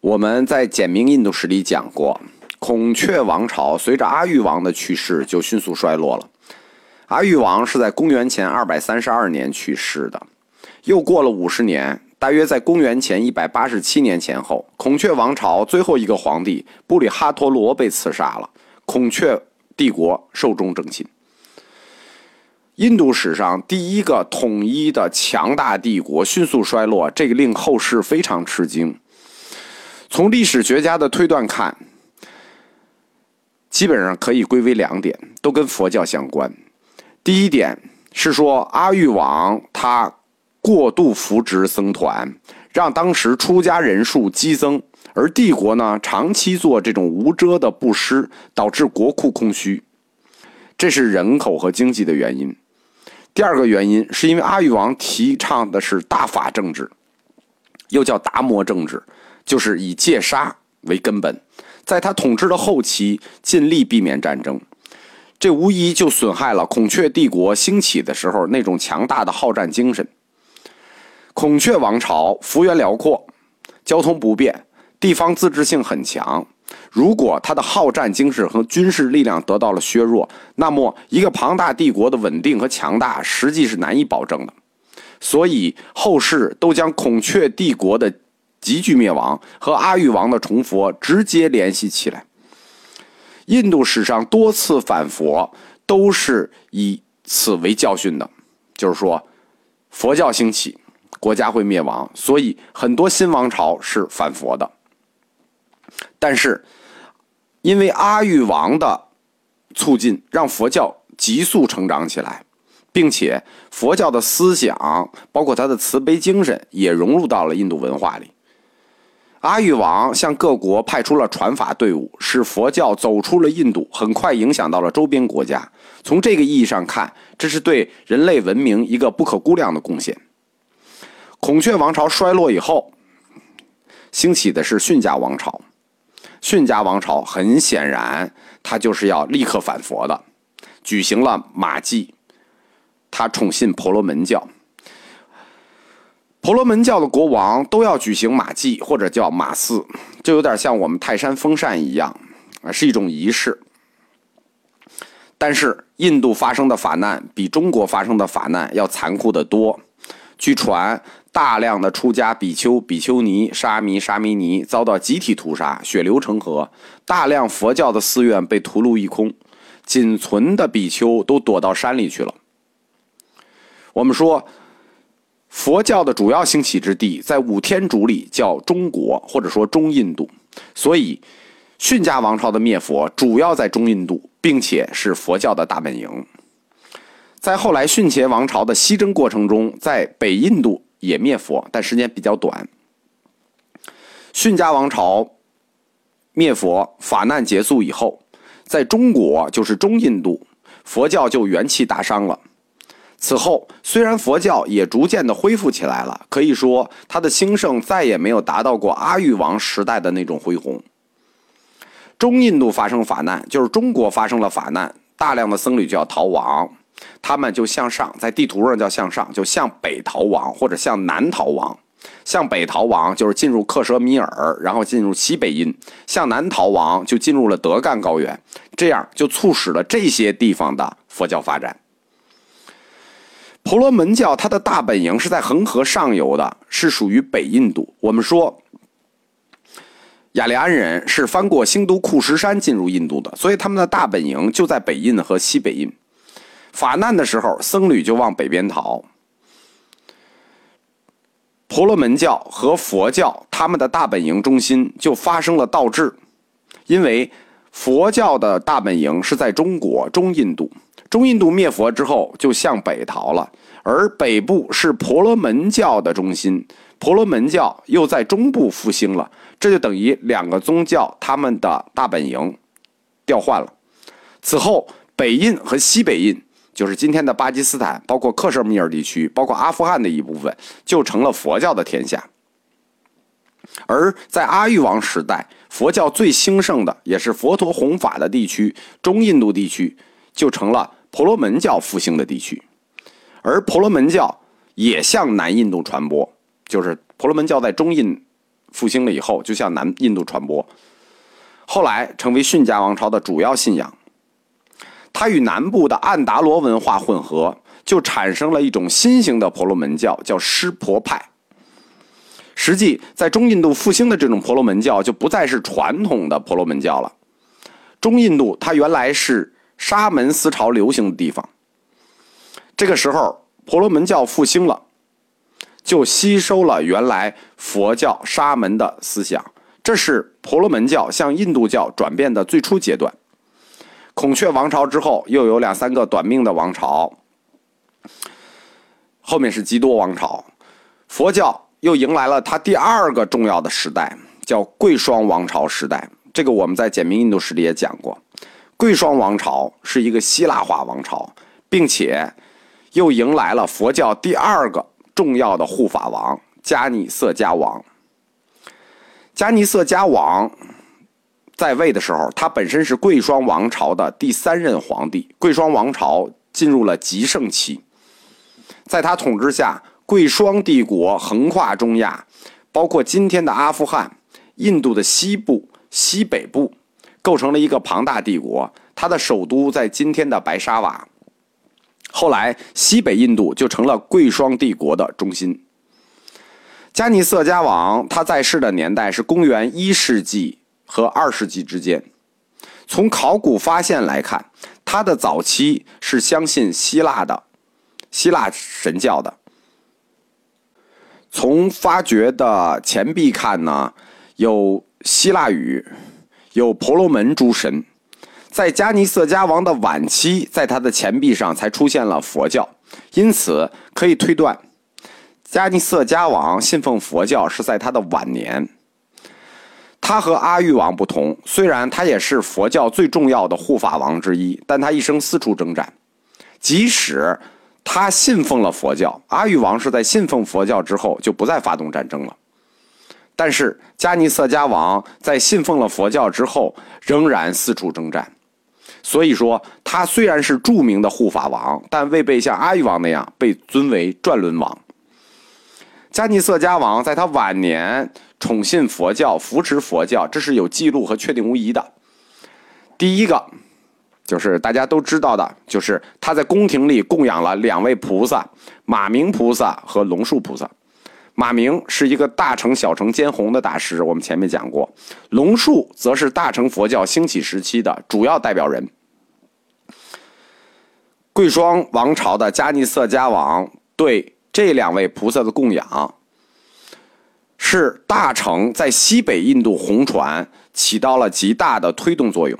我们在简明印度史里讲过，孔雀王朝随着阿育王的去世就迅速衰落了。阿育王是在公元前二百三十二年去世的，又过了五十年，大约在公元前一百八十七年前后，孔雀王朝最后一个皇帝布里哈陀罗被刺杀了，孔雀帝国寿终正寝。印度史上第一个统一的强大帝国迅速衰落，这个令后世非常吃惊。从历史学家的推断看，基本上可以归为两点，都跟佛教相关。第一点是说，阿育王他过度扶植僧团，让当时出家人数激增，而帝国呢长期做这种无遮的布施，导致国库空虚，这是人口和经济的原因。第二个原因是因为阿育王提倡的是大法政治，又叫达摩政治。就是以戒杀为根本，在他统治的后期，尽力避免战争，这无疑就损害了孔雀帝国兴起的时候那种强大的好战精神。孔雀王朝幅员辽阔，交通不便，地方自治性很强。如果他的好战精神和军事力量得到了削弱，那么一个庞大帝国的稳定和强大实际是难以保证的。所以后世都将孔雀帝国的。急剧灭亡和阿育王的崇佛直接联系起来。印度史上多次反佛都是以此为教训的，就是说，佛教兴起，国家会灭亡，所以很多新王朝是反佛的。但是，因为阿育王的促进，让佛教急速成长起来。并且佛教的思想，包括他的慈悲精神，也融入到了印度文化里。阿育王向各国派出了传法队伍，使佛教走出了印度，很快影响到了周边国家。从这个意义上看，这是对人类文明一个不可估量的贡献。孔雀王朝衰落以后，兴起的是逊家王朝。逊家王朝很显然，他就是要立刻反佛的，举行了马祭，他宠信婆罗门教。婆罗门教的国王都要举行马祭或者叫马祀，就有点像我们泰山封禅一样，啊，是一种仪式。但是印度发生的法难比中国发生的法难要残酷得多。据传，大量的出家比丘、比丘尼、沙弥、沙弥尼遭到集体屠杀，血流成河；大量佛教的寺院被屠戮一空，仅存的比丘都躲到山里去了。我们说。佛教的主要兴起之地在五天竺里，叫中国或者说中印度，所以逊家王朝的灭佛主要在中印度，并且是佛教的大本营。在后来逊且王朝的西征过程中，在北印度也灭佛，但时间比较短。逊家王朝灭佛法难结束以后，在中国就是中印度，佛教就元气大伤了。此后，虽然佛教也逐渐的恢复起来了，可以说它的兴盛再也没有达到过阿育王时代的那种恢宏。中印度发生法难，就是中国发生了法难，大量的僧侣就要逃亡，他们就向上，在地图上叫向上，就向北逃亡或者向南逃亡。向北逃亡就是进入克什米尔，然后进入西北印；向南逃亡就进入了德干高原，这样就促使了这些地方的佛教发展。婆罗门教它的大本营是在恒河上游的，是属于北印度。我们说，雅利安人是翻过兴都库什山进入印度的，所以他们的大本营就在北印和西北印。法难的时候，僧侣就往北边逃。婆罗门教和佛教他们的大本营中心就发生了倒置，因为佛教的大本营是在中国中印度。中印度灭佛之后，就向北逃了，而北部是婆罗门教的中心，婆罗门教又在中部复兴了，这就等于两个宗教他们的大本营调换了。此后，北印和西北印，就是今天的巴基斯坦，包括克什米尔地区，包括阿富汗的一部分，就成了佛教的天下。而在阿育王时代，佛教最兴盛的，也是佛陀弘法的地区——中印度地区，就成了。婆罗门教复兴的地区，而婆罗门教也向南印度传播，就是婆罗门教在中印复兴了以后，就向南印度传播，后来成为逊加王朝的主要信仰。它与南部的安达罗文化混合，就产生了一种新型的婆罗门教，叫湿婆派。实际在中印度复兴的这种婆罗门教，就不再是传统的婆罗门教了。中印度它原来是沙门思潮流行的地方，这个时候婆罗门教复兴了，就吸收了原来佛教沙门的思想，这是婆罗门教向印度教转变的最初阶段。孔雀王朝之后，又有两三个短命的王朝，后面是基多王朝，佛教又迎来了它第二个重要的时代，叫贵霜王朝时代。这个我们在简明印度史里也讲过，贵霜王朝是一个希腊化王朝，并且又迎来了佛教第二个重要的护法王迦尼色迦王。迦尼色迦王。在位的时候，他本身是贵霜王朝的第三任皇帝。贵霜王朝进入了极盛期，在他统治下，贵霜帝国横跨中亚，包括今天的阿富汗、印度的西部、西北部，构成了一个庞大帝国。他的首都在今天的白沙瓦。后来，西北印度就成了贵霜帝国的中心。加尼色迦王他在世的年代是公元一世纪。和二世纪之间，从考古发现来看，他的早期是相信希腊的希腊神教的。从发掘的钱币看呢，有希腊语，有婆罗门诸神。在迦尼色迦王的晚期，在他的钱币上才出现了佛教，因此可以推断，迦尼色迦王信奉佛教是在他的晚年。他和阿育王不同，虽然他也是佛教最重要的护法王之一，但他一生四处征战。即使他信奉了佛教，阿育王是在信奉佛教之后就不再发动战争了。但是迦尼色迦王在信奉了佛教之后，仍然四处征战。所以说，他虽然是著名的护法王，但未被像阿育王那样被尊为转轮王。迦尼色迦王在他晚年。宠信佛教，扶持佛教，这是有记录和确定无疑的。第一个，就是大家都知道的，就是他在宫廷里供养了两位菩萨，马明菩萨和龙树菩萨。马明是一个大乘小乘兼弘的大师，我们前面讲过。龙树则是大乘佛教兴起时期的主要代表人。贵霜王朝的迦尼色迦王对这两位菩萨的供养。是大乘在西北印度红传起到了极大的推动作用。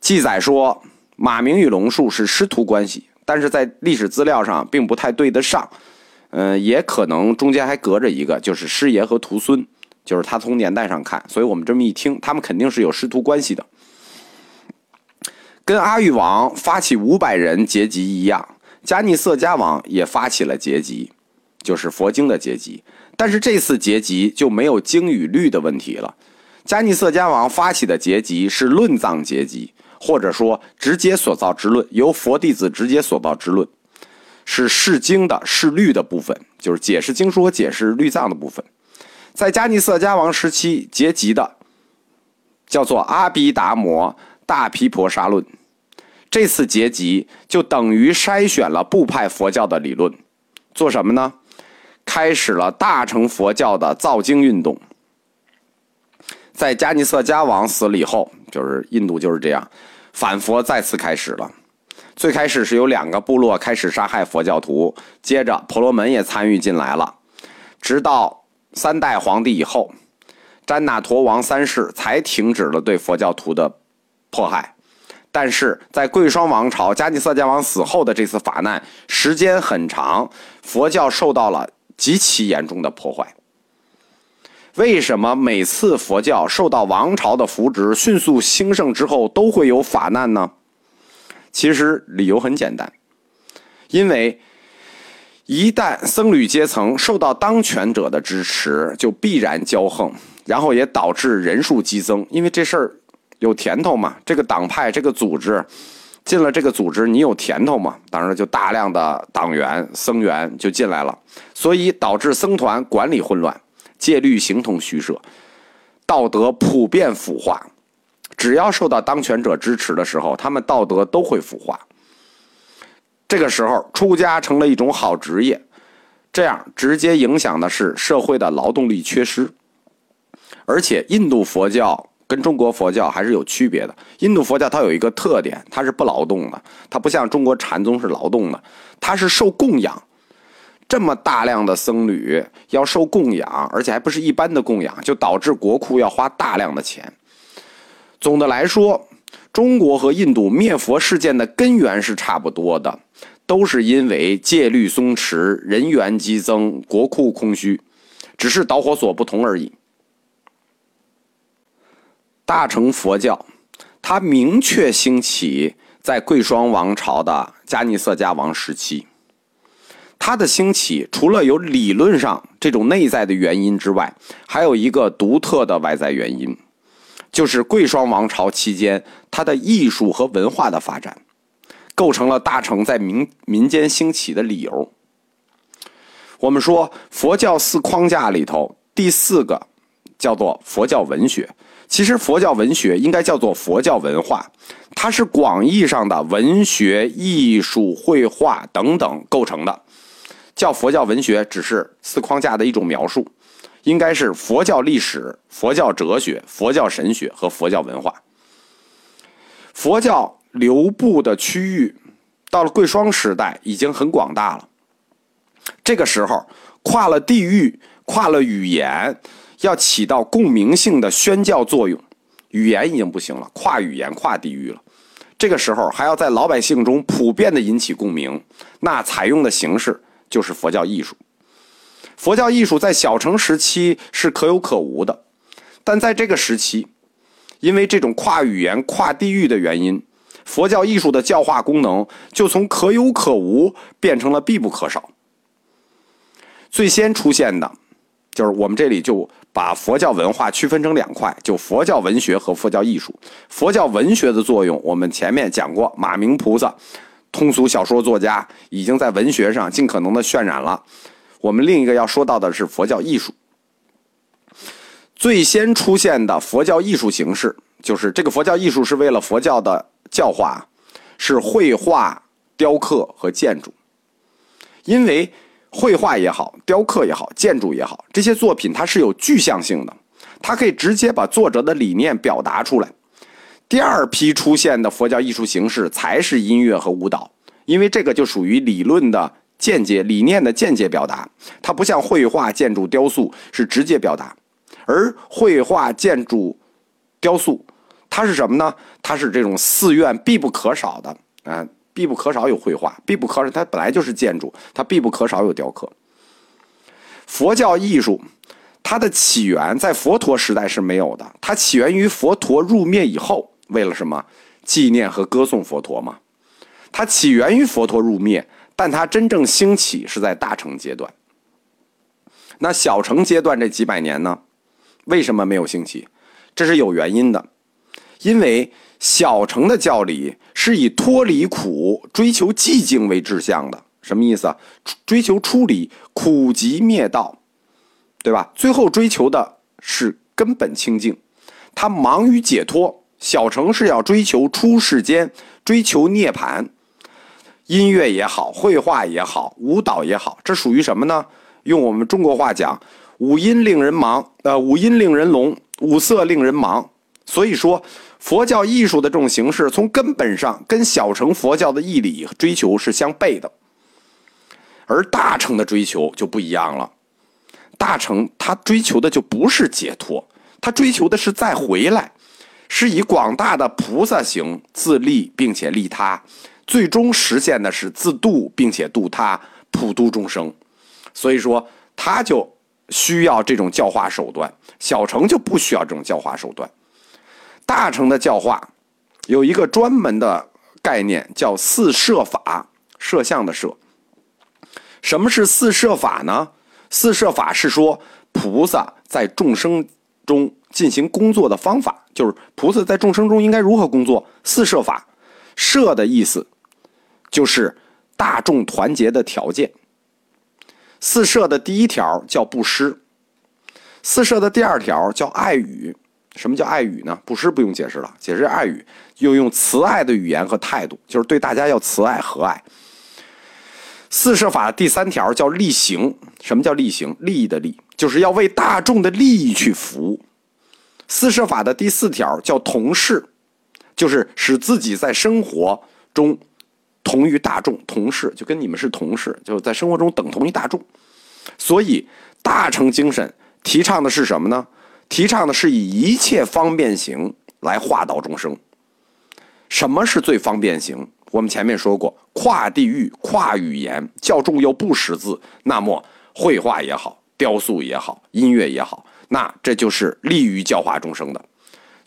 记载说，马明与龙树是师徒关系，但是在历史资料上并不太对得上。嗯，也可能中间还隔着一个，就是师爷和徒孙，就是他从年代上看，所以我们这么一听，他们肯定是有师徒关系的。跟阿育王发起五百人结集一样，迦尼色迦王也发起了结集，就是佛经的结集。但是这次结集就没有经与律的问题了。迦尼色迦王发起的结集是论藏结集，或者说直接所造之论，由佛弟子直接所造之论，是释经的释律的部分，就是解释经书和解释律藏的部分。在迦尼色迦王时期结集的，叫做阿毗达摩大毗婆沙论。这次结集就等于筛选了部派佛教的理论，做什么呢？开始了大乘佛教的造经运动。在迦尼色迦王死了以后，就是印度就是这样，反佛再次开始了。最开始是有两个部落开始杀害佛教徒，接着婆罗门也参与进来了，直到三代皇帝以后，詹那陀王三世才停止了对佛教徒的迫害。但是在贵霜王朝迦尼色迦王死后的这次法难时间很长，佛教受到了。极其严重的破坏。为什么每次佛教受到王朝的扶植、迅速兴盛之后都会有法难呢？其实理由很简单，因为一旦僧侣阶层受到当权者的支持，就必然骄横，然后也导致人数激增。因为这事儿有甜头嘛，这个党派、这个组织。进了这个组织，你有甜头嘛？当然，就大量的党员、僧员就进来了，所以导致僧团管理混乱。戒律形同虚设，道德普遍腐化。只要受到当权者支持的时候，他们道德都会腐化。这个时候，出家成了一种好职业，这样直接影响的是社会的劳动力缺失。而且，印度佛教跟中国佛教还是有区别的。印度佛教它有一个特点，它是不劳动的，它不像中国禅宗是劳动的，它是受供养。这么大量的僧侣要受供养，而且还不是一般的供养，就导致国库要花大量的钱。总的来说，中国和印度灭佛事件的根源是差不多的，都是因为戒律松弛、人员激增、国库空虚，只是导火索不同而已。大乘佛教，它明确兴起在贵霜王朝的迦尼色迦王时期。它的兴起，除了有理论上这种内在的原因之外，还有一个独特的外在原因，就是贵霜王朝期间它的艺术和文化的发展，构成了大乘在民民间兴起的理由。我们说佛教四框架里头第四个叫做佛教文学，其实佛教文学应该叫做佛教文化，它是广义上的文学、艺术、绘画等等构成的。叫佛教文学只是四框架的一种描述，应该是佛教历史、佛教哲学、佛教神学和佛教文化。佛教流布的区域到了贵霜时代已经很广大了。这个时候跨了地域、跨了语言，要起到共鸣性的宣教作用。语言已经不行了，跨语言、跨地域了。这个时候还要在老百姓中普遍的引起共鸣，那采用的形式。就是佛教艺术，佛教艺术在小乘时期是可有可无的，但在这个时期，因为这种跨语言、跨地域的原因，佛教艺术的教化功能就从可有可无变成了必不可少。最先出现的，就是我们这里就把佛教文化区分成两块，就佛教文学和佛教艺术。佛教文学的作用，我们前面讲过，马明菩萨。通俗小说作家已经在文学上尽可能的渲染了。我们另一个要说到的是佛教艺术。最先出现的佛教艺术形式，就是这个佛教艺术是为了佛教的教化，是绘画、雕刻和建筑。因为绘画也好，雕刻也好，建筑也好，这些作品它是有具象性的，它可以直接把作者的理念表达出来。第二批出现的佛教艺术形式才是音乐和舞蹈，因为这个就属于理论的间接、理念的间接表达，它不像绘画、建筑、雕塑是直接表达，而绘画、建筑、雕塑，它是什么呢？它是这种寺院必不可少的啊，必不可少有绘画，必不可少它本来就是建筑，它必不可少有雕刻。佛教艺术，它的起源在佛陀时代是没有的，它起源于佛陀入灭以后。为了什么？纪念和歌颂佛陀嘛。它起源于佛陀入灭，但它真正兴起是在大乘阶段。那小乘阶段这几百年呢？为什么没有兴起？这是有原因的。因为小乘的教理是以脱离苦、追求寂静为志向的。什么意思啊？追求出离，苦集灭道，对吧？最后追求的是根本清净。他忙于解脱。小乘是要追求出世间，追求涅槃。音乐也好，绘画也好，舞蹈也好，这属于什么呢？用我们中国话讲，五音令人盲，呃，五音令人聋，五色令人盲。所以说，佛教艺术的这种形式，从根本上跟小乘佛教的义理追求是相悖的。而大乘的追求就不一样了，大乘他追求的就不是解脱，他追求的是再回来。是以广大的菩萨行自利并且利他，最终实现的是自度并且度他，普度众生。所以说，他就需要这种教化手段，小乘就不需要这种教化手段。大乘的教化有一个专门的概念，叫四摄法，摄像的摄。什么是四摄法呢？四摄法是说菩萨在众生中。进行工作的方法，就是菩萨在众生中应该如何工作。四摄法，摄的意思就是大众团结的条件。四摄的第一条叫布施，四摄的第二条叫爱语，什么叫爱语呢？布施不用解释了，解释爱语，又用慈爱的语言和态度，就是对大家要慈爱和蔼。四摄法第三条叫利行，什么叫利行？利益的利，就是要为大众的利益去服务。四摄法的第四条叫同事，就是使自己在生活中同于大众，同事就跟你们是同事，就在生活中等同于大众。所以大乘精神提倡的是什么呢？提倡的是以一切方便行来化导众生。什么是最方便行？我们前面说过，跨地域、跨语言，教众又不识字，那么绘画也好，雕塑也好，音乐也好，那这就是利于教化众生的。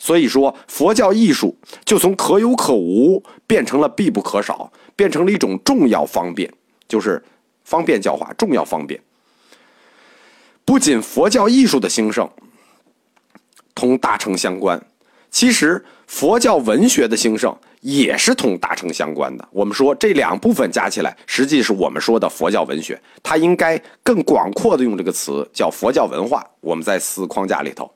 所以说，佛教艺术就从可有可无变成了必不可少，变成了一种重要方便，就是方便教化，重要方便。不仅佛教艺术的兴盛同大乘相关，其实佛教文学的兴盛也是同大乘相关的。我们说这两部分加起来，实际是我们说的佛教文学，它应该更广阔的用这个词叫佛教文化。我们在思框架里头。